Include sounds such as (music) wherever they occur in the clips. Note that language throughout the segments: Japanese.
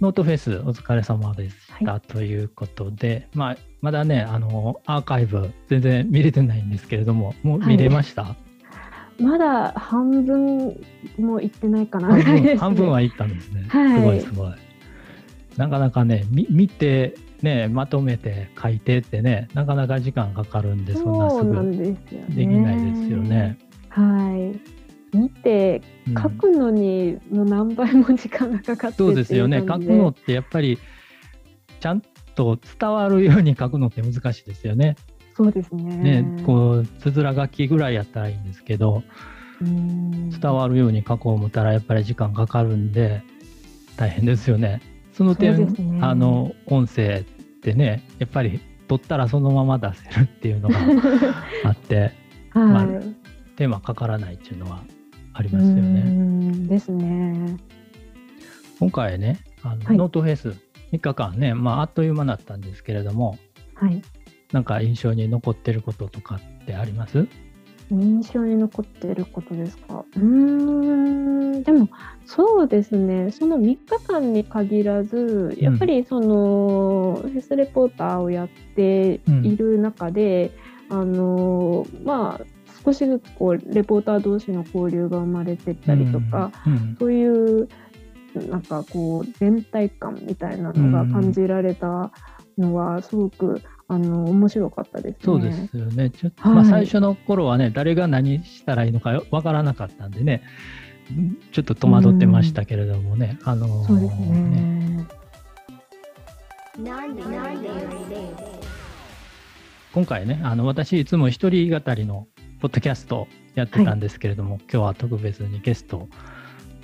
ノートフェスお疲れ様でした、はということで、まあ、まだね、あの、アーカイブ全然見れてないんですけれども、もう見れました、まだ半分も行ってないかなね。(laughs) 半分は行ったんですね。はいすごいすごい。なかなかね、み見て、ね、まとめて書いてってね、なかなか時間かかるんで、そんなすぐ。できないですよね。。はい。見てうん書くのにもう何倍も時間がかかってそうですよね。書くのってやっぱり、ちゃんと伝わるように書くのって難しいですよね。そうですね。ね、こう、つづら書きぐらいやったらいいんですけど、うん伝わるように書こう思ったらやっぱり時間かかるんで大変ですよね。その点、ねあの音声ってねやっぱり撮ったらそのまま出せるっていうのがあって (laughs) まあはい。手間かからないっていうのはありうますよね。んですね。今回ねあの、はいノートフェス3日間ね、まあ、あっという間だったんですけれどもはい。なんか印象に残ってることとかってあります？印象に残っていることですか？うーん、でもそうですね、その3日間に限らず、やっぱりその、フェスレポーターをやっている中で、あのまあ、少しずつこうレポーター同士の交流が生まれてったりとか、うんそういうなんかこう全体感みたいなのが感じられたのはすごくあの面白かったですね。そうですよね。ちょっと、はいまあ最初の頃はね、誰が何したらいいのかわからなかったんでね、んちょっと戸惑ってましたけれどもね、あのーそうですね。今回ね、あの私いつも一人語りのポッドキャストやってたんですけれども、今日は特別にゲスト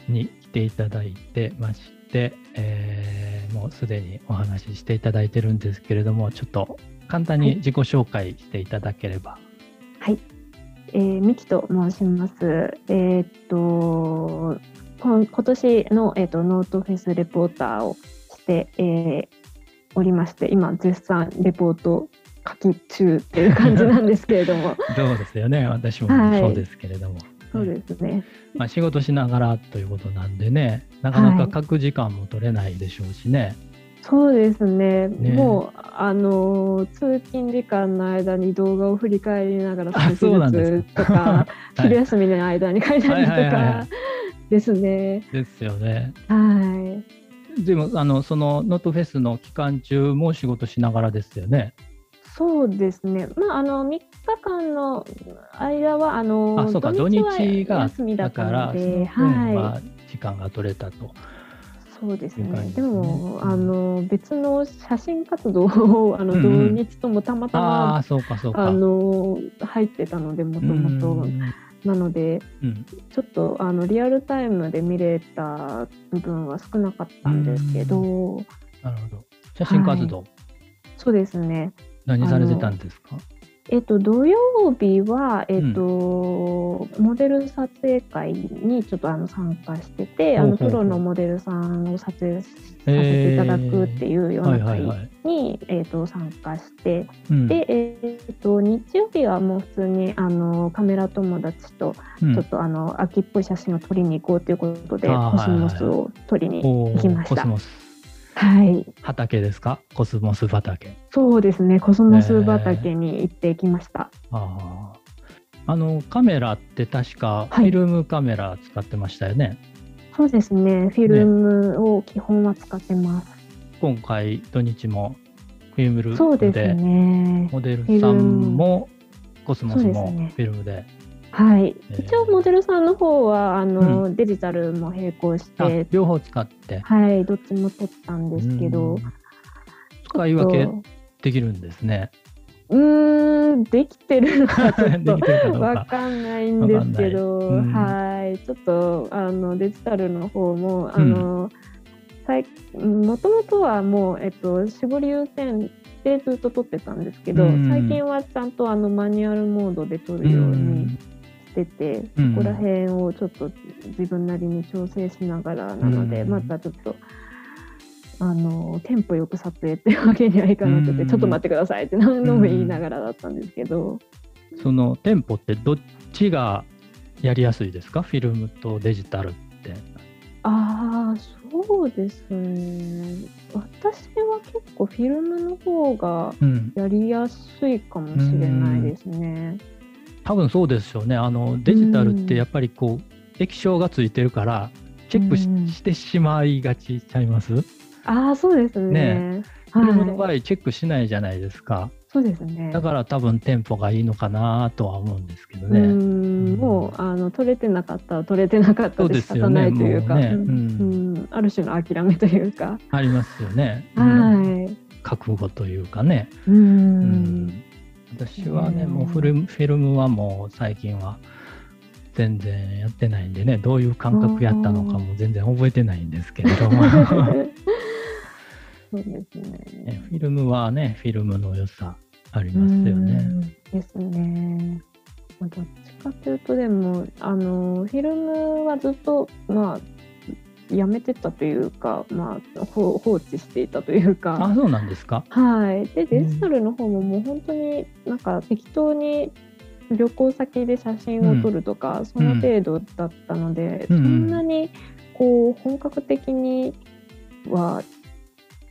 に来ていただいてまして、えーもうすでにお話ししていただいてるんですけれども、ちょっと簡単に自己紹介していただければ。はい、えー、ミキと申します。えーっとこん今年の、えーっとノートフェスレポーターをして、えーおりまして、今絶賛レポート書き中っていう感じなんですけれども、(laughs) そうですよね、私もはいそうですけれども。そうですね。まあ、仕事しながらということなんでね、なかなか書く時間も取れないでしょうしね。そうですね。ねもうあのー通勤時間の間に動画を振り返りながらあ少しずつとか、(laughs) 昼は休みの間に書いたりとはいはいはいはかですね。い、ですよね。はい。でもあのそのノートフェスの期間中も仕事しながらですよね。そうですね。まああの3日間の間はあのあそうか土日はが休みだったのので、分は。はい時間が取れたと。そうですね。ねでもうんあの別の写真活動をあのうんうん土日ともたまたあまあそうかそうか。あの入ってたのでもともとうんなので。うんちょっとあのリアルタイムで見れた部分は少なかったんですけど、なるほど。写真活動、そうですね。何されてたんですか？えっと土曜日はえっと、モデル撮影会にちょっとあの参加してて、あのプロのモデルさんを撮影させていただくっていうようはない会はいはい。にえっと参加して、うんでえっと日曜日はもう普通にあのカメラ友達とうんちょっとあの秋っぽい写真を撮りに行こうということで、あーコスモスを撮りに行きました。コスモスはい、畑ですか？コスモス畑。そうですね。コスモス畑に行ってきました。ああ。あのカメラって確かフはいィルムカメラ使ってましたよね？そうですね。フィルムを基本は使ってます。今回土日もフィルムそうですでね。モデルさんもコスモスもフィルムで。はい。えー。一応モデルさんの方はあの、デジタルも並行しあて、両方使って。はい、どっちも撮ったんですけど。うん、使い分けできるんですね。とうーん、できてるのかちょっ (laughs) でときてるかんないんですけど、わかんはい、ちょっとあのデジタルの方もあの、最もともとはもうえっと絞り優先でずっと撮ってたんですけど、うん。最近はちゃんとあのマニュアルモードで撮るようにしてて、うんそこら辺をちょっと自分なりに調整しながらなので、うんまたちょっと。あのテンポよく撮影っていうわけにはいかなくて、うんちょっと待ってくださいって何度も言いながらだったんですけど、そのテンポってどっちがやりやすいですか？フィルムとデジタルって。ああ、そうですね。私は結構フィルムの方がうん、やりやすいかもしれないですね。多分そうですよね。あのデジタルってやっぱりこう液晶がついてるからチェックし,、うんしてしまいがちちゃいます？フああ、そうですね。ィルムの場はい。合チェックしないじゃないですか。そうですね。だから多分テンポがいいのかなとは思うんですけどうね。ん、もうあの取れてなかったら取れてなかったで仕方ないというか、ねうんうんある種の諦めというか、(laughs) ありますよね。うんはい。覚悟というかね。ううんん。私はね、うんもうフィルムフィルムはもう最近は全然やってないんでね、どういう感覚やったのかも全然覚えてないんですけれども、(laughs) そうですねね。フィルムはね、フィルムの良さありますよね。うんですね。まあどっちかというとでもあのフィルムはずっとまあやめてたというか、まあほ放置していたというか。あ、そうなんですか？はい、でデジタルの方ももう本当になんか適当に旅行先で写真を撮るとか、その程度だったので、うん。そんなにこう本格的には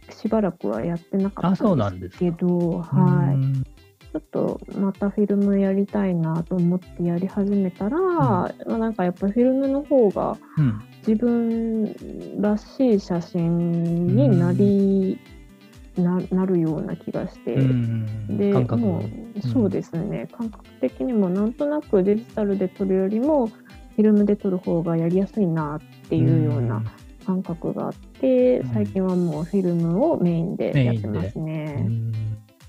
しばらくはやってなかったなんんですけど、はい、うん。ちょっとまたフィルムやりたいなと思ってやり始めたら、まあ、なんかやっぱりフィルムの方がうん自分らしい写真になり、ななるような気がして、うん。で感覚もうそうですね、感覚的にもなんとなくデジタルで撮るよりもフィルムで撮る方がやりやすいなっていうような感覚があって、うん。最近はもうフィルムをメインでやってますうね。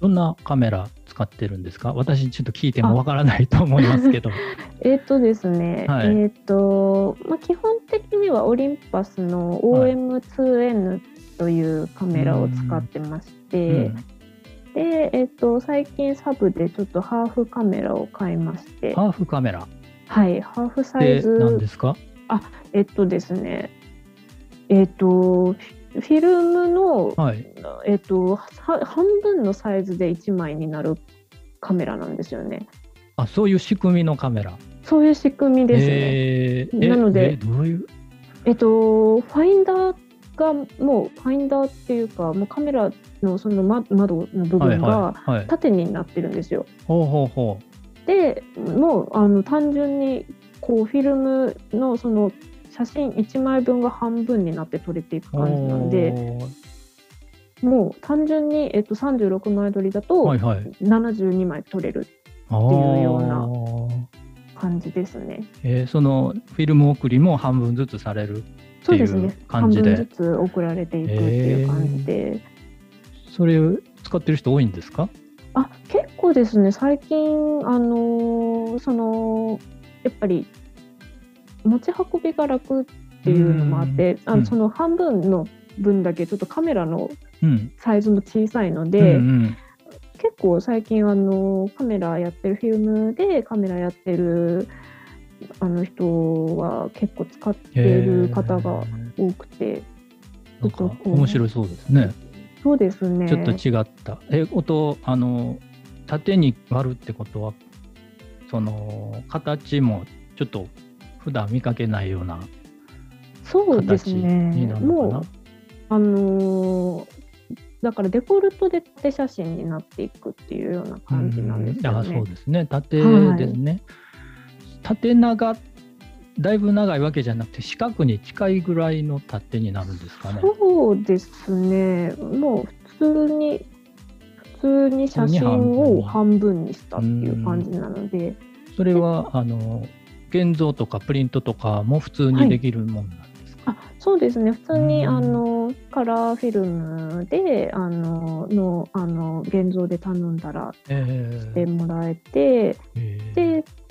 んどんなカメラ使ってるんですか？私ちょっと聞いてもわからないと思いますけど。(laughs) えっ、とですね、はい。えっ、と、まあ、基本的にはオリンパスの OM2N というカメラを使ってまして、うん。で、えっ、と、最近サブでちょっとハーフカメラを買いまして、ハーフカメラ。はい、ハーフサイで何ズで、すか？えっとですね、えっ、と、フィルムの、はい。えっ、と、は半分のサイズで1枚になるカメラなんですよね。あ、そういう仕組みのカメラ。そういう仕組みですね。えーえなのでえどういう？えっと、ファインダーがもうファインダーっていうかもうカメラのそのま窓の部はい分が。縦になってるんですよ。ほうほうほでもうあの単純にこうフィルムのその写真1枚分が半分になって撮れていくう。感じなんでおもう単純に、えっと、36枚撮りだーとはいはい。72枚撮れるあいうようなー感じですね。えーそのフィルム送りも半分ずつされる。そうですね感じで半分ずつ送られていくっていう感じで。それを使ってる人多いんですか？あ結構ですね最近あのーそのやっぱり持ち運びが楽っていうのもあってあうんのその半分の分だけちょっとカメラのうん。サイズも小さいのうんで、うん結構最近あのカメラやってるフィルムでカメラやってるあの人は結構使ってる方が多くて、面白そうですね。そうですねちょっと違った。え、音、あの、縦に割るってことは、その、形もちょっと普段見かけないようなそうです形にねなるのかな？もう。あのーだからデフォルトで縦写真になっていくっていうような感じなんですよね。そうですね。縦はいですね。縦長、だいぶ長いわけじゃなくて、四角に近いぐらいの縦になるんですかね。そうですね。もう普通に普通に写真を半分にしたっていう感じなので、それは、あの、現像とかプリントとかも普通にできるもんなんですか、あそうですね。普通にうんあのカラーフィルムであののあの現像で頼んだらえーしてもらえて。えーで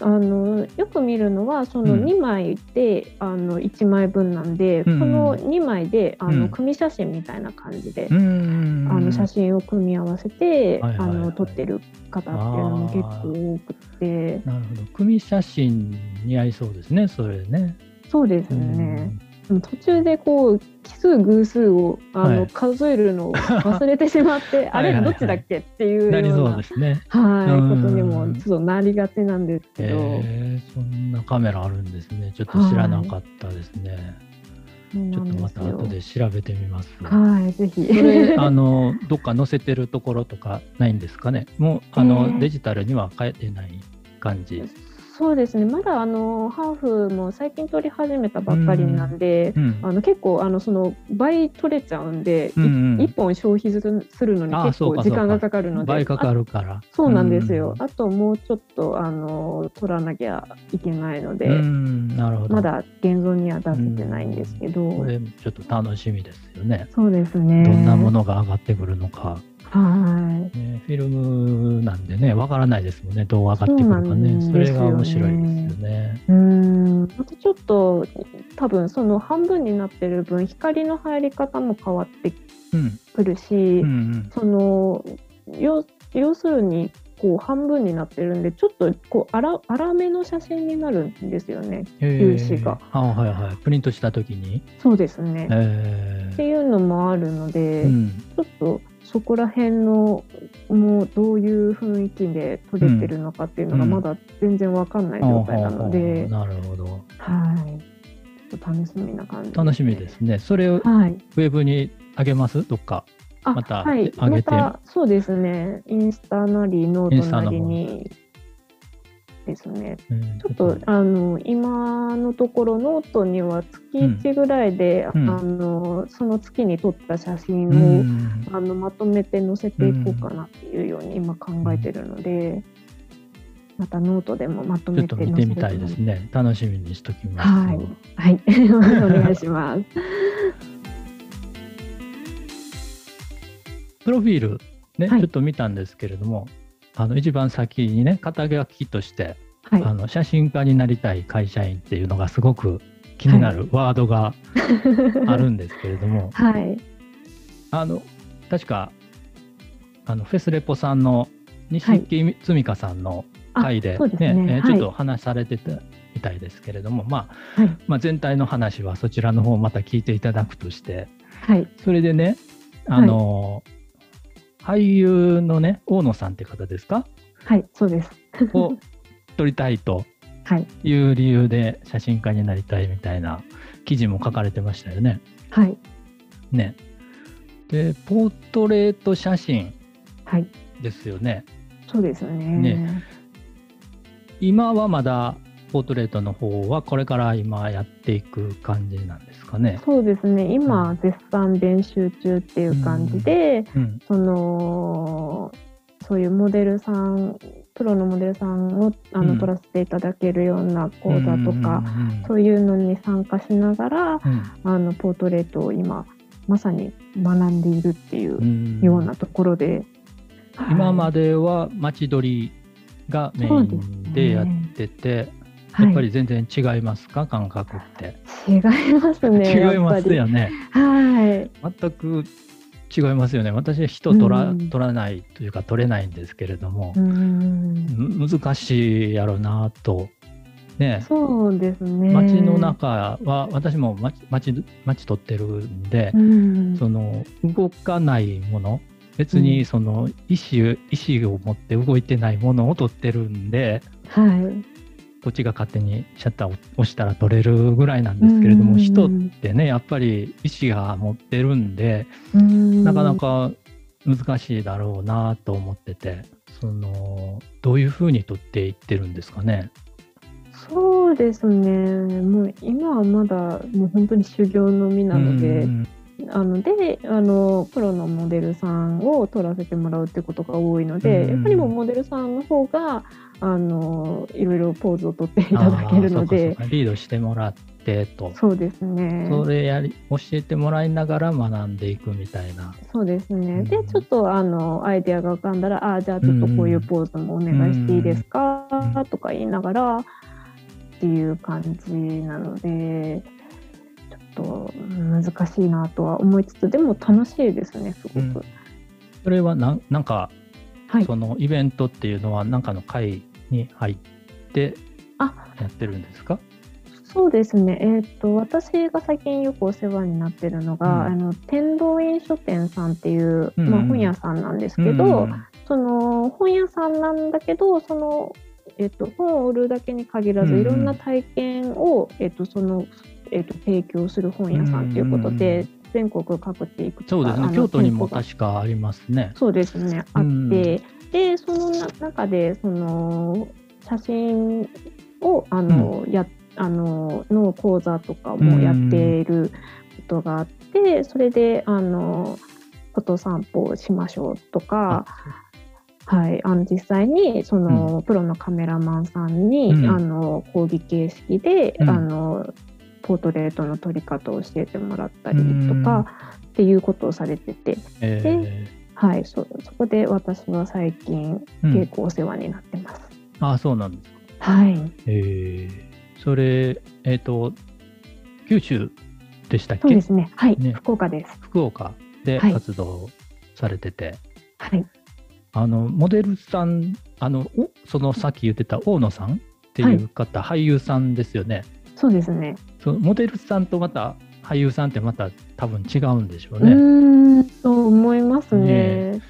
あのよく見るのはそのうん。2枚で、あの1枚分なんで、うんその2枚であの、うん。組写真みたいな感じで、うんあの写真を組み合わせて、はいはいはい。あの撮ってる方っていうのも結構多くて。なるほど。組写真に合いそうですね、それね。そうですね、途中でこう奇数偶数をあの、はい数えるのを忘れてしまってあれ (laughs) はいはいはいどっちだっけっていううんなりそうようなですね。はいうんことにもちょっとなりがちなんですけど。えー、そんなカメラあるんですね。ちょっと知らなかったですね。ちょっとまた後で調べてみます。はい、ぜひ。それあのどっか載せてるところとかないんですかね。もうあの、えーデジタルには変えてない感じ。そうですね、まだあのハーフも最近取り始めたばっかりなんで、うん。あの結構あのその倍取れちゃうんで、うんうん1本消費するのにあ結構時間がかかるので、倍かかあるから。そうなんですよ、うんあともうちょっとあの取らなきゃいけないので、うん、なるほど。まだ現像には出せてないんですけど、これちょっと楽しみですよね。そうですね。どんなものが上がってくるのか。はい。ね、フィルムなんでね、わからないですもんね、どう上がってくるかね。それが面白いですよね。うーん、またちょっと多分その半分になってる分光の入り方も変わってうん。くるし、うんうん。その要要するにこう半分になってるんでちょっとこう粗粗めの写真になるんですよね。へ粒子があはいはい。プリントしたときに。そうですね。えっていうのもあるので、うん。ちょっとそこら辺のもうどういう雰囲気で撮れてるのかっていうのがうんまだ全然わかんない状態なので、なるほど。はい。楽しみな感じ、楽しみですね。それをはい。ウェブに上げます？どっか。あまたはい、上げてまたそうですね。インスタなりノートなりにですね。うんちょっとあの今のところノートには月1ぐらいで、うんあのその月に撮った写真うを、んあのまとめて載せていこうかなっていうように今考えてるので、またノートでもまとめて載せ見てみたいですね。楽しみにしときます。はい、はい、(laughs) お願いします。プロフィール、ねはいちょっと見たんですけれども、あの一番先にね、肩書きとして、はい、あの写真家になりたい会社員っていうのがすごく気になるワードがあるんですけれども、(laughs) はい、あの確かあのフェスレポさんの西木澄香さんの回で,、ねはいえーちょっと話されてたみたいですけれども、まあはい、まあ、全体の話はそちらの方また聞いていただくとしてはい、それでねあの、俳優のね大野さんって方ですか？はい、そうです。を撮りたいと (laughs) はい、いう理由で写真家になりたいみたいな記事も書かれてましたよね。はい、ねでポートレート写真はい、ですよね。そうですね。ね今はまだポートレートの方はこれから今やっていく感じなんですかね。そうですね。今、絶賛練習中っていう感じで、うん、そのそういうモデルさんプロのモデルさんをあの、うん。撮らせていただけるような講座とか、うんそういうのに参加しながらうん。あのポートレートを今まさに学んでいるっていううん。ようなところで、今まででは街撮りがメインねでやってて、やっぱり全然違いますか？感覚って。違いますね (laughs) 違いますよね。はい。全く違いますよね。私人取ら,、うん。取らないというか取れないんですけれどもう、んむ難しいやろうなと。ね、そうですね。街の中は私も街街街撮ってるんでう、ん。その動かないもの別にその意思意思を持って動いてないものを撮ってるんではいこっちが勝手にシャッターを押したら撮れるぐらいなんですけれども、うん。人ってねやっぱり意思が持ってるんで、うん。なかなか難しいだろうなと思っててそのどういうふうに撮っていってるんですかね？そうですね。もう今はまだもう本当に修行のみなので、うんあのであのプロのモデルさんを撮らせてもらうってことが多いので、うん。やっぱりもうモデルさんの方があのいろいろポーズを撮っていただけるので。リードしてもらってと。そうですね。それやり教えてもらいながら学んでいくみたいな。そうですね、うん。でちょっとあのアイデアが浮かんだらあーじゃあちょっとこういうポーズもお願いしていいですか、うん。とか言いながらっていう感じなのでと難しいなとは思いつつでも楽しいですねすごく。うん。それはなんなんか、はい。そのイベントっていうのは何かの会に入ってあやってるんですか？そうですね、えー、と私が最近よくお世話になってるのが、うん。あの天童院書店さんっていう、うんまあ、本屋さんなんですけど、うんその本屋さんなんだけどその、えー、と本を売るだけに限らず、うん。いろんな体験を、えー、とそのえーと、提供する本屋さんということで、全国各地行くそうですね。京都にも確かありますね。そうですね。あって、でその中でその写真をあの、やあのの講座とかもやっていることがあって、それであのフォト散歩をしましょうとか。はい、あの実際にその、うん、プロのカメラマンさんに、うん、あの講義形式で、うん、あのポートレートの撮り方を教えてもらったりとかっていうことをされてて、えー、ではい、そそこで私は最近結構お世話になってます。あそうなんですか。はい。えー、それえっ、ー、と九州でしたっけ？そうですね。はい。ね、福岡です。福岡で活動されてて。はい。あのモデルさんあのそのさっき言ってた大野さんっていう方、はい、俳優さんですよね。そうですね。そモデルさんとまた俳優さんってまた多分違うんでしょうね。うんと思いますね。ね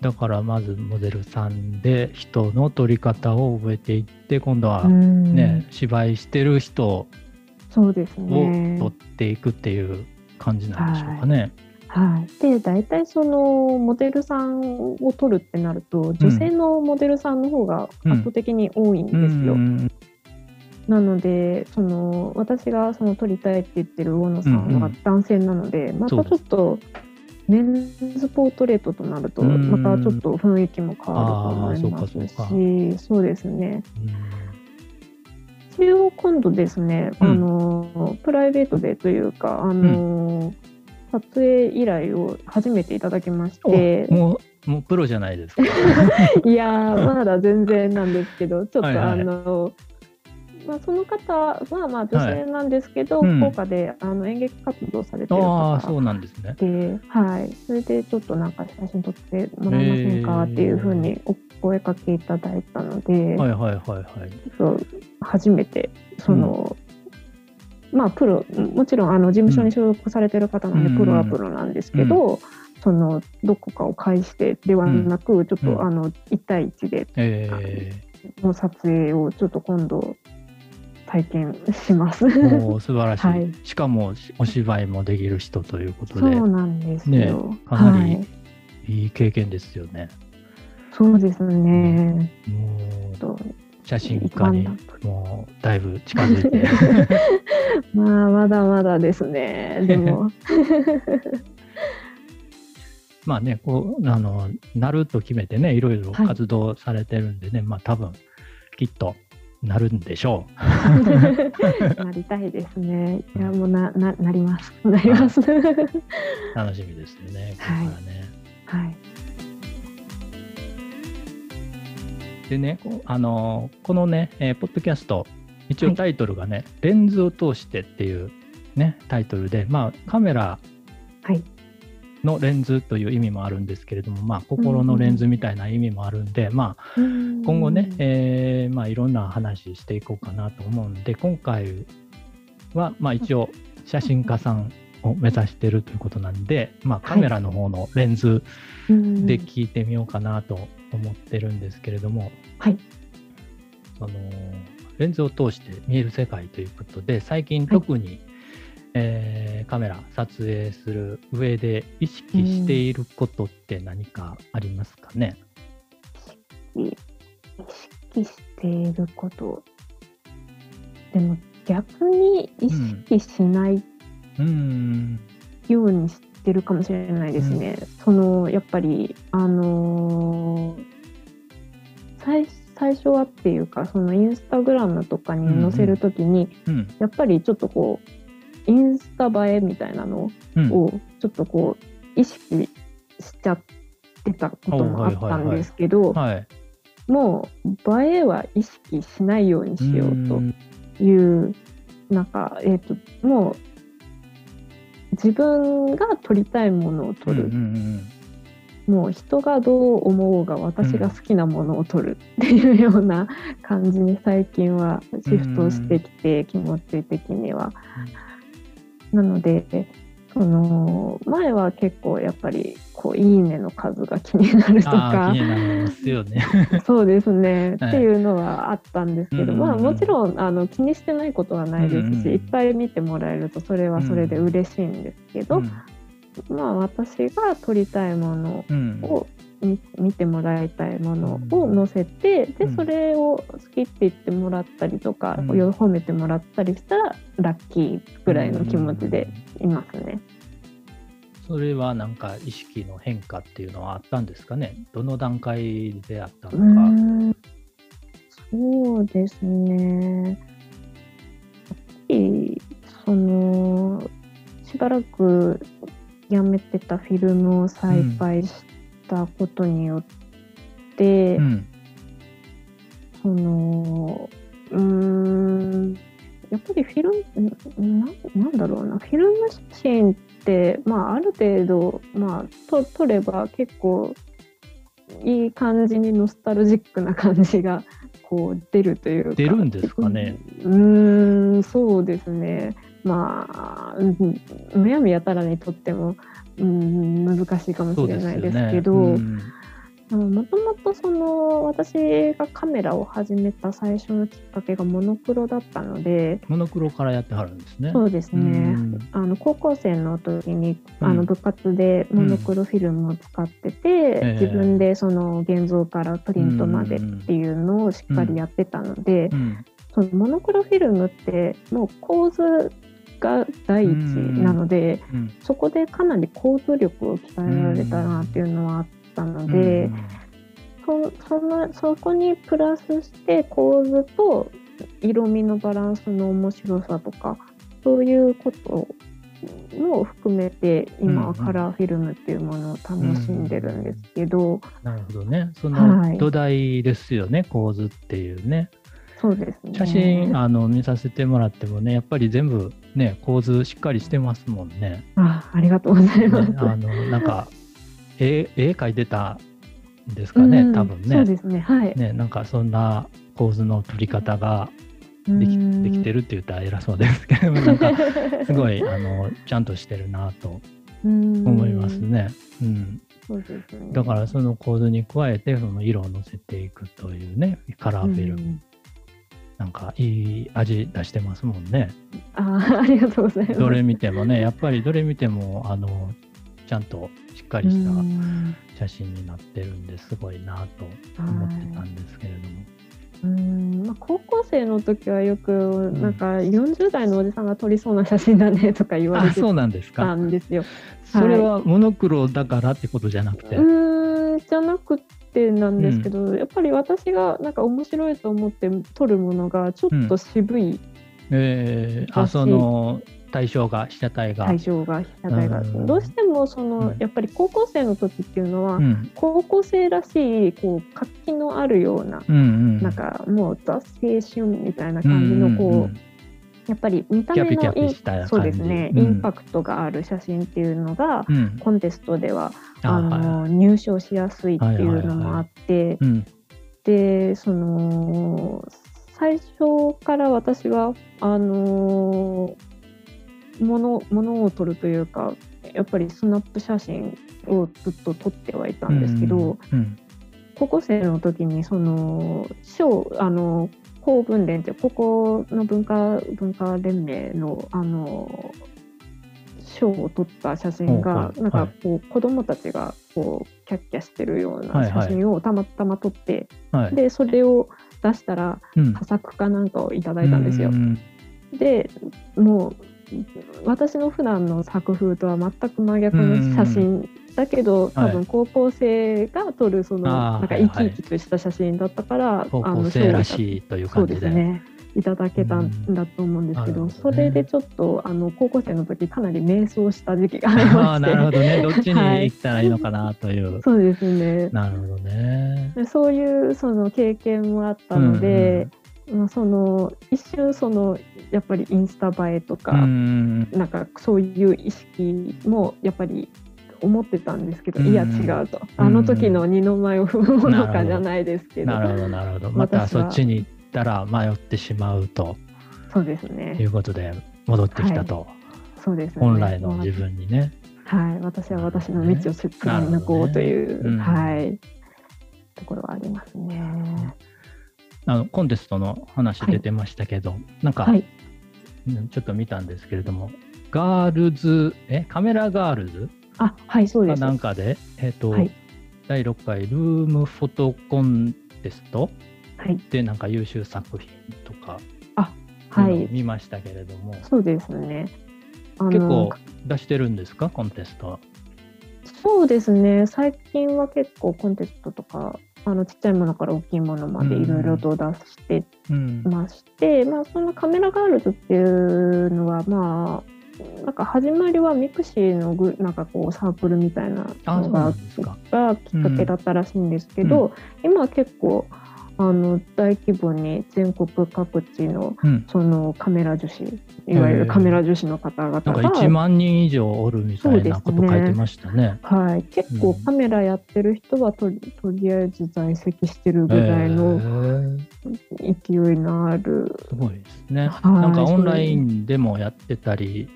だからまずモデルさんで人の撮り方を覚えていって今度はね芝居してる人を撮っていくっていう感じなんでしょうかね。はい、で大体そのモデルさんを撮るってなると女性のモデルさんの方が圧倒的に多いんですよ。うんなのでその私がその撮りたいって言ってる大野さんは男性なので、うんうん、またちょっとメンズポートレートとなるとまたちょっと雰囲気も変わると思いますしそうですね。一応今度ですね、あのプライベートでというかあの、撮影依頼を初めていただきましてもうもうプロじゃないですか。(laughs) いやまだ全然なんですけどちょっと、はいはい、あのまあ、その方はまあ女性なんですけど、はい。うん、福岡であの演劇活動されてる方そうなんですね。で、はい、それでちょっとなんか写真撮ってもらえませんかっていうふうにお声かけいただいたので、はいはいはいはい、そう初めてその、うん、まあプロもちろんあの事務所に所属されてる方なんで、プロはプロなんですけど、そのどこかを介してではなく、ちょっとあの1対1で、えー、の撮影をちょっと今度体験します。お素晴らしい、はい、しかもお芝居もできる人ということで、そうなんですよ。ね、かなりいい経験ですよね。はい、そうですね。もう写真家にもうだいぶ近づいて。(laughs) まあまだまだですね。でも。(laughs) まあね、こうあのなると決めてね、いろいろ活動されてるんでね、はい、まあ多分きっとなるんでしょう。(laughs) なりたいですね。いや、もうな、な、なります。なります。楽しみですね。これからね。はい。でね、あのこのね、えー、ポッドキャスト、一応タイトルがね、はい、レンズを通してっていうね、タイトルで、まあ、カメラのレンズという意味もあるんですけれども、まあ、心のレンズみたいな意味もあるんで、まあ、今後ね、えーまあ、いろんな話していこうかなと思うんで今回は、まあ、一応写真家さんを目指してるということなんで、まあ、カメラの方のレンズで聞いてみようかなと思ってるんですけれども、はい、そのレンズを通して見える世界ということで最近特に、はいえー、カメラ撮影する上で意識していることって何かありますかね、意識していること。でも逆に意識しないようにしてるかもしれないですね。うん、そのやっぱりあのー、最最初はっていうかそのインスタグラムとかに載せる時に、うん。うん、やっぱりちょっとこうインスタ映えみたいなのをちょっとこう意識しちゃってたこともあったんですけど、もう映えは意識しないようにしようというなんか、えーと、もう自分が撮りたいものを撮る。もう人がどう思うが私が好きなものを撮るっていうような感じに最近はシフトしてきて、気持ち的には。なのでその前は結構やっぱりこういいねの数が気になるとあか。(laughs) そうですね、はい。っていうのはあったんですけど、うんうんうん。まあ、もちろんあの気にしてないことはないですし、うんうんうん。いっぱい見てもらえるとそれはそれで嬉しいんですけど、うん。まあ、私が撮りたいものうん。を見見てもらいたいものを載せて、でうん。それを好きって言ってもらったりとか、うん。褒めてもらったりしたらラッキーぐらいの気持ちでいますね。それはなんか意識の変化っていうのはあったんですかね？どの段階であったうのか。そうですね。やっぱりそのしばらくやめてたフィルムを再開したことによって、うん。そのうーんやっぱりフィルムんななんだろうなフィルム写真って、まあ、ある程度、まあ、と撮れば結構いい感じにノスタルジックな感じがこう出るというか。出るんですかね。うーんそうですねまあうんむやみやたらにとってもうん難しいかもしれないですけど。もともとその私がカメラを始めた最初のきっかけがモノクロだったのでモノクロからやってはるんですね。そうですね、あの高校生の時にあの部活でモノクロフィルムを使ってて、ええ自分でその現像からプリントまでっていうのをしっかりやってたので、そのモノクロフィルムってもう構図が第一なので、うんそこでかなり構図力を鍛えられたなっていうのはあったので。そそのそこにプラスして構図と色味のバランスの面白さとかそういうことも含めて今はカラーフィルムっていうものを楽しんでるんですけど、なるほどね。そはいの土台ですよね、構図っていうね。そうですね写真あの見させてもらってもね、やっぱり全部ね、構図しっかりしてますもんね。あありがとうございます。ねあのなんか絵絵描いてたんですかね、うん多分ね。そうですねはいね、なんかそんな構図の取り方ができできてるるって言ったら偉そうですけども、なんか (laughs) すごいあのちゃんとしてるなと思思いますね。うん、そうですねだからその構図に加えてその色を乗せていくというねカラーフィルム、うんなんかいい味出してますもんね。ああありがとうございます。どれ見てもねやっぱりどれ見てもあのちゃんとしっかりしたうん写真になってるんですごいなと思ってたんですけれども。うんまあ、高校生の時はよくなんか40代のおじさんが撮りそうな写真だねとか言われてあそうなんですたか。んですよ。それはモノクロだからってことじゃなくて。うーんじゃなくてなんですけど、やっぱり私がなんか面白いと思って撮るものがちょっと渋いえー、あその対象が被写体が。対象が被写体が、うん。どうしてもその、うん。やっぱり高校生の時っていうのは、うん。高校生らしいこう活気のあるような、うんうん、なんかもうザ・青春みたいな感じのこう、うんうんやっぱり見た目のそうですね、うん。インパクトがある写真っていうのが、うんうん。コンテストではああの、はい入賞しやすいっていうのもあって、うんでその最初から私はあのものを撮るというかやっぱりスナップ写真をずっと撮ってはいたんですけど、うん高校生の時にその賞あの公文連ってここの文化文化連盟のあの賞を取った写真がなんかこう子供たちがこうキャッキャしてるような写真をたまたま撮って、はい。でそれを出したらうん。佳作かなんかをいただいたんですよ。う。んでもう私の普段の作風とは全く真逆の写真だけど多分高校生が撮るそのなんか生き生きとした写真だったから高校あの生らしいというそう感じで。ですねいただけたんだと思うんですけど,、うんどねそれでちょっとあの高校生の時かなり迷走した時期がありあまして。あなるほどね。(laughs) どっちにはい行ったらいいのかなという。そうですね。なるほどね。でそういうその経験もあったので、まあ、その一瞬そのやっぱりインスタ映えとか、うんなんかそういう意識もやっぱり思ってたんですけど、うんいや違うと。あの時の二の舞を踏むものかじゃないですけど。なるほどなるほど。またそっちに行ったら迷ってしまうと。そうですいねうことで戻ってきたと、そうですね。本来の自分にね。はい、私は私の道を貫抜こうという、ねうん。はい、ところはありますね。あのコンテストの話出てましたけど、なんか、はい、うんちょっと見たんですけれども、ガールズ、え、カメラガールズあ、はい、そうかです。なんかで、えっ、と、はい。第6回ルームフォトコンテストはい、でなんか優秀作品とかはい、見ましたけれども、そうですね。結構出してるんですか、コンテストは。そうですね、最近は結構コンテストとか、あのちっちゃいものから大きいものまでうんいろいろと出してうん。まして、まあ、そのカメラガールズっていうのは、まあ、なんか始まりは mixi のグなんかこうサークルみたいなのがきっかけだったらしいんですけど、今は結構あの大規模に全国各地のうん。そのカメラ女子いわゆるカメラ女子の方々が、1万人以上おるみたいなこと書いてましたね。はい、結構うん。カメラやってる人はとりとりあえず在籍してるぐらいへのー。勢いのある、すごいですね。はい。なんかオンラインでもやってたり、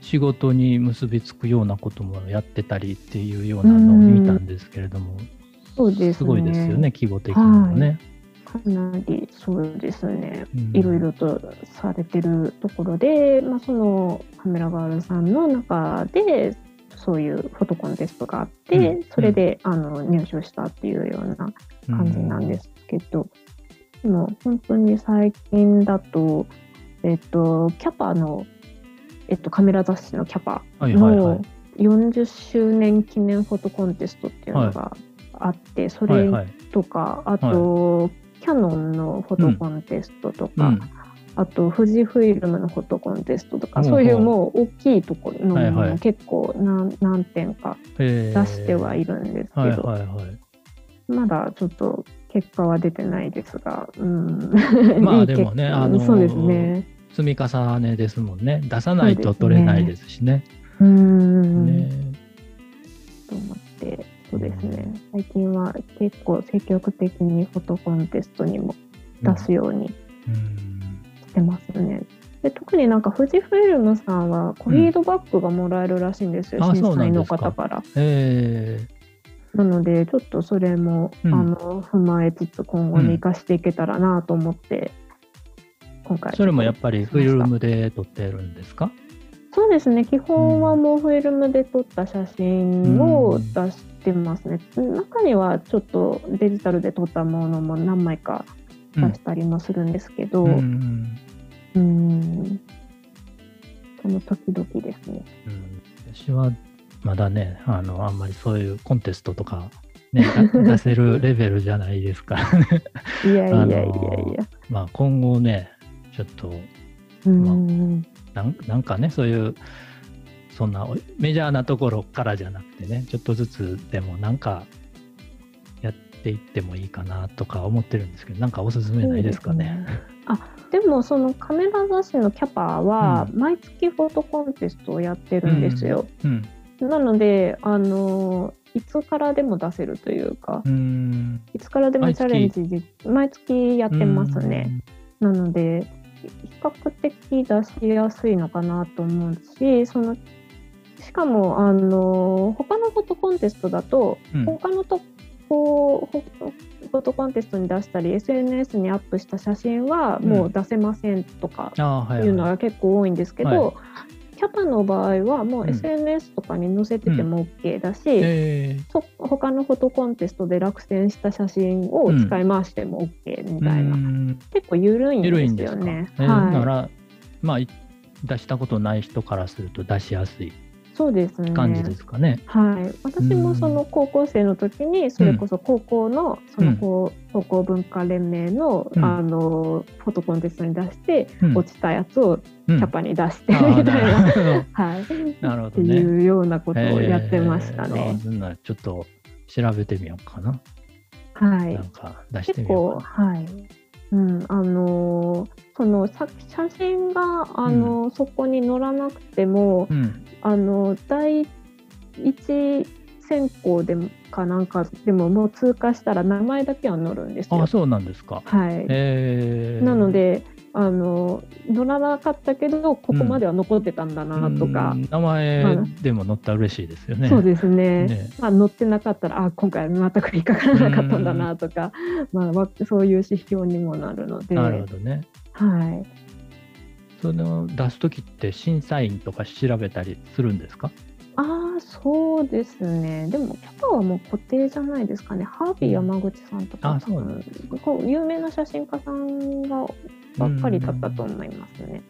仕事に結びつくようなこともやってたりっていうようなのを見たんですけれども、そうですね。すごいですよね、規模的にもね。かなりそうですね。うん。いろいろとされてるところで、まあ、そのカメラガールさんの中でそういうフォトコンテストがあって、うん。それであの入賞したっていうような感じなんですけど、でも本当に最近だと、えっと、キャパの、えっと、カメラ雑誌のキャパはいはいはい。の40周年記念フォトコンテストっていうのがあって、それはいはい。とか、あと、キャノンのフォトコンテストとか、うん。あと富士フイルムのフォトコンテストとか、ほうほうそういうもう大きいところのものはいはいも結構何,、何点か出出してはいるんですけど、はいはいはい。まだちょっと結果は出てないですが、うん、まあいい結でもね (laughs) あのーそうですね。積み重ねですもんね。出さないと取れないですしね。うーん、近は結構積極的にフォトコンテストにも出すようにうん。してますね。で特になんか富士フイルムさんはコフィードバッグがもらえるらしいんですよ、あ審査員の方から。えなのでちょっとそれも、うん。あの踏まえつつ今後に生かしていけたらなと思って、今回ー、それもやっぱりフィルムムで撮ってるんですか？そうですね。基本はもうフィルムで撮った写真を出してますね、中にはちょっとデジタルで撮ったものも何枚か出したりもするんですけど、ううんん、その時々ですね。うん。私はまだねあのあんまりそういうコンテストとか、ね、だ (laughs) 出せるレベルじゃないですからね。いやいやいやいや、あのーまあ今後ねちょっとうん、なんなんかねそういうそんなおメジャーなところからじゃなくてねちょっとずつでもなんかやっていってもいいかなとか思ってるんですけどなんかおすすめないですかね？あでもそのカメラ雑誌のキャパはう毎月フォトコンテストをやってるんですよ。うんなのであのいつからでも出せるというか、うんいつからでもチャレンジで毎月やってますね。なので比較的出しやすいのかなと思うしそのしかもあの他のフォトコンテストだと、うん。他のとこフォフォトコンテストに出したり SNS にアップした写真はもう出せませんとかいい。うのはいが結構多いんですけど、はキャパの場合はもううん。SNS とかに載せてても OK だし、えーそ他のフォトコンテストで落選した写真を使い回しても OK みたいな、うん。結構緩いん緩いんでです。よね。えーはい、ならまあい出したことない人からすると出しやすいそうですね。感じですかね。はい、私もその高校生の時にそれこそ高校のその高高校文化連盟の,、うん。あのフォトコンテストに出してうん。落ちたやつをキうん。ャパに出してみたいな、はい、なるほって。いうようなことをやってましたえーねちょっと調べてみようかな。はい。なん、か出して結みよう構かはい。うん、あのーそのさ写真があのー、そこに載らなくても、な。うん。あの第一選考でもかなんかでももう通過したら名前だけは載るんですよあ。そうなんですか。はい。えーなの、であの乗らなかったけどここまでは残ってたんだなとか、うん名前でも載ったら嬉しいですよね。そうですね。ね。まあ、乗ってなかったらあ今回全く引っかからなかったんだなとか、まあ、わそういう指標にもなるので。なるほどね。はい。その出す時って審査員とか調べたりするんですか？ああそうですねでもキャパはもう固定じゃないですかねハービー山口さんとか、あそうなんこう有名な写真家さんがばっかりだったと思いますね。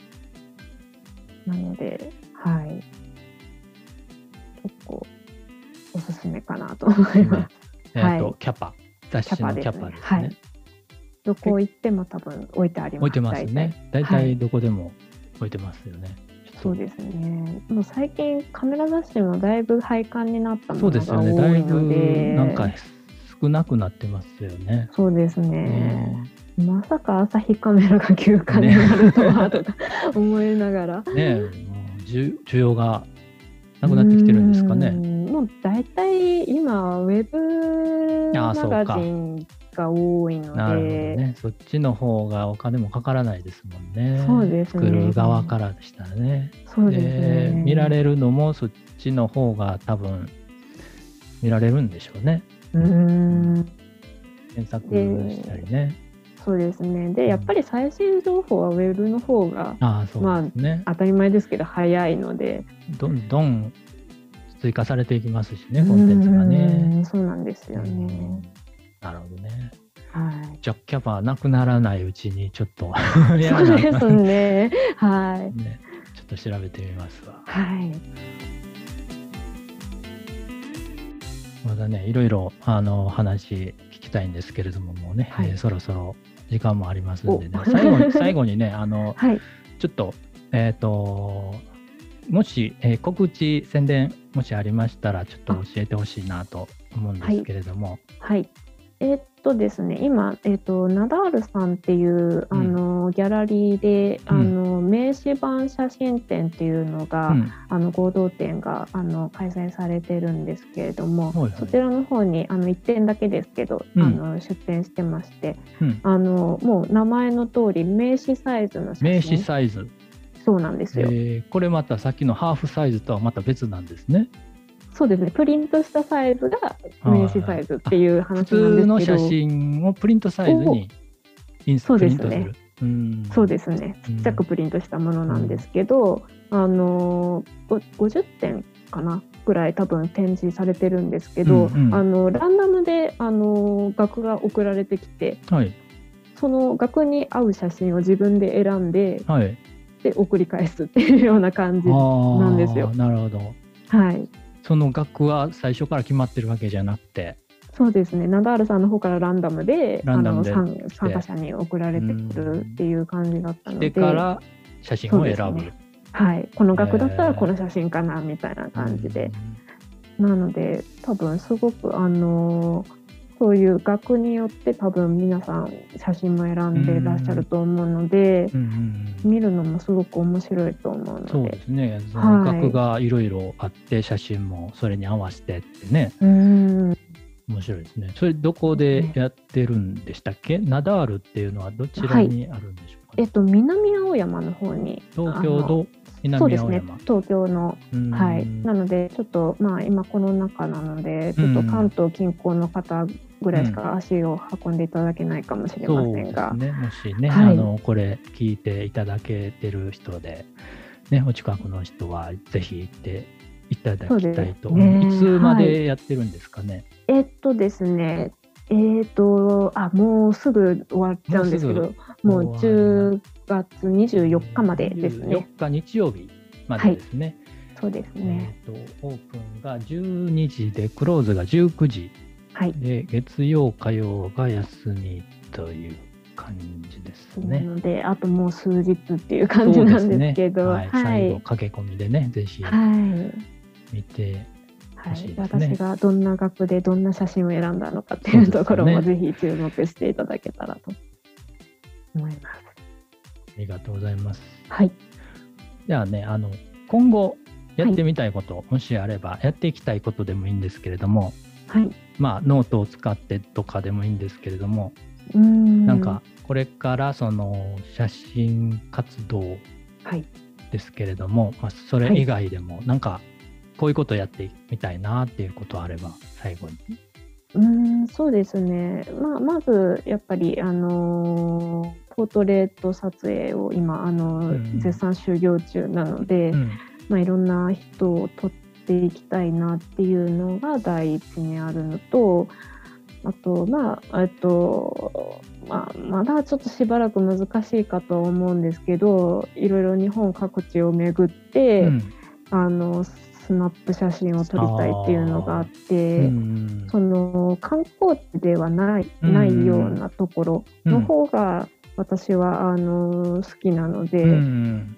なのではい結構おすすめかなと思います。(laughs) えーとはいキャパ雑誌のキャパですね。はいどこ行っても多分置いてあります。置いてますね。大はい体どこでも置いてますよね。そうですね。もう最近カメラ雑誌もだいぶ廃刊になったもそうのが多ですよね。だいいのぶで、なんか少なくなってますよね。そうですね。ねまさか朝日カメラが休刊になるとはとか思いながら。(laughs) ね需需要がなくなってきてるんですかうね。んもう大体今ウェブマガジンが多いのなるほどで、ね。そっちの方がお金もかからないですもんね。そうですね作る側からでしたらね。そうですね。見られるのもそっちの方が多分見られるんでしょうね。うーん。検索したりね。そうですね。で、やっぱり最新情報はウェブの方がああ、そうですね。当たり前ですけど早いので、どんどん追加されていきますしね、コンテンツがうね。んそうなんですようんね。なるほどね。はい。じゃあキャパなくならないうちにちょっと (laughs) やそうですね。はい。ね、ちょっと調べてみますわ。はい。まだね、いろいろあの話聞きたいんですけれども、もうね、はいえーそろそろ時間もありますんでねお、最後に (laughs) 最後にね、あのはい。ちょっと、えっ、と、もし、えー告知、宣伝、もしありましたら、ちょっと教えてほしいなと思うんですけれども。はい。えーっとですね、今、えーっと、ナダールさんっていう、あの、ギャラリーで、あの、名刺版写真展っていうのが、うん。あの合同展があの開催されてるんですけれども、はいはい。そちらの方にあの1点だけですけど、うん。あの出展してましてうん。あのもう名前の通り名刺サイズの写真。名刺サイズ、そうなんですよ、えーこれまたさっきのハーフサイズとはまた別なんですね。そうですね。プリントしたサイズが名刺サイズっていう普話なん通のですけど。写真をプリントサイズにインスプそうですね。リントする。うん。そうですね。ちっちゃくプリントしたものなんですけど、あのご50点かな？ぐらい多分展示されてるんですけど、うんうん。あのランダムであの額が送られてきてはい。その額に合う写真を自分で選んではい。で送り返すっていうような感じあなんですよ。ーなるほど。はいその額は最初から決まってるわけじゃなくて。そうですね。ナダールさんの方からランダムでランダムで。あの参参加者に送られてくるっていう感じだったので。でから写真を選ぶ。ね。はい、この額だったらこの写真かなみたいな感じで、うん。なので多分すごくあのそういう額によって多分皆さん写真も選んでらっしゃると思うので、うんうんうん。見るのもすごく面白いと思うので。そうですね。そはいの額がいろいろあって、写真もそれに合わせてってね、うん。面白いですね。それどこでやってるんでしたっけ？ナダールっていうのはどちらにあるんでしょうか、えっと南青山の方に東京のそうですね。東京の。うん。はい、なのでちょっとまあ今コロナ禍なのでちょっと関東近郊の方ぐらいしか足を運んでいただけないかもしれませんが、すね。もしね、はい。あのこれ聞いていただけてる人で、ね、お近くの人はぜひ行っていただきたいと。ね。いつまでやってるんですかね？えっとですね。えっとあもうすぐ終わっちゃうんですけどもうもうす。ぐ10月24日までですね。4日日曜日までですね。そうですね。えー、とオープンが12時でクローズが19時はい。で月曜火曜が休みという感じですなね。のであともう数日っていう感じなんですけど。そうはい。はい、最後駆け込みでねぜひはい。見て、はい、ね私がどんな額でどんな写真を選んだのかっていうところもぜひ注目していただけたらと思い。ます。ありがとうございます。はい、ではねあの今後やってみたいこと、もしあればやっていきたいことでもいいんですけれどもはい、まあノートを使ってとかでもいいんですけれどもうん。なんかこれからその写真活動はい。ですけれども、まあ、それ以外でもなんかこういうことやってみたいなっていうことあれば最後に。うんそうですね、まあ、まずやっぱり、あのーポートレート撮影を今、あのうん。絶賛修行中なので、うん。まあ、いろんな人を撮っていきたいなっていうのが第一にあるのとあとまあえっと、まあ、まだちょっとしばらく難しいかとは思うんですけどいろいろ日本各地を巡って、うん。あのスナップ写真を撮りたいっていうのがあって。うんその観光地ではないうんないようなところのうん。方が私はあの好きなので、うん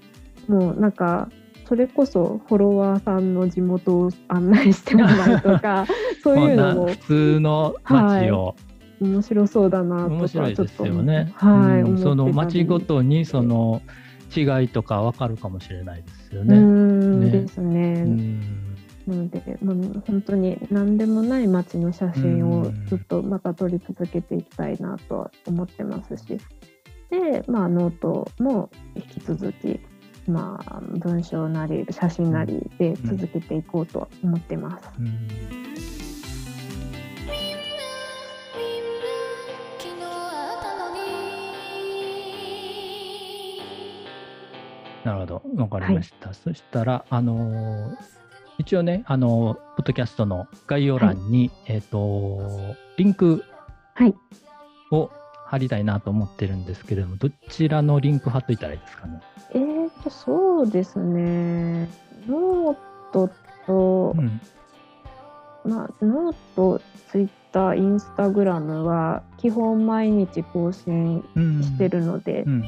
もうなんかそれこそフォロワーさんの地元を案内してもらうとか (laughs) そういうのも普通の街を、面白そうだなとか面白いですちょっとよね。はい、うん。その街ごとにその違いとかわかるかもしれないですようね。んねですね。うんなので、まあ、本当に何でもない街の写真をずっとまた撮り続けていきたいなとは思ってますし、で、まあ、ノートも引き続き、まあ、文章なり写真なりで続けていこうとは思ってます。なるほど、わかりました。そしたら、あのー一応ね、あのーポッドキャストの概要欄に、えっ、と、リンクはい。を貼りたいなと思ってるんですけれども、どちらのリンク貼っといたらいいですかね？えーと、そうですね。ノートと、うん。まあ、 note、Twitter、Instagram は基本毎日更新うん、してるので、うん。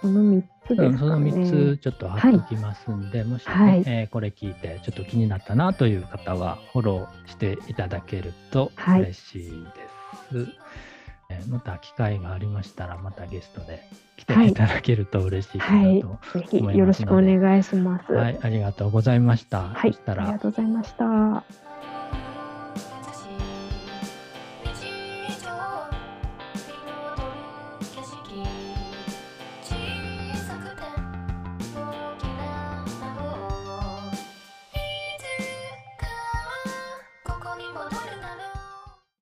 この3つうん、ですかその3ね。つちょっと貼っときますんで、もしね、はいえーこれ聞いてちょっと気になったなという方はフォローしていただけるとはい嬉しいです。えーまた機会がありましたらまたゲストで来ていただけると嬉しいかはい、なと。ぜひよろしくお願いします。はい、ありがとうございました。はい、そしたらありがとうございました。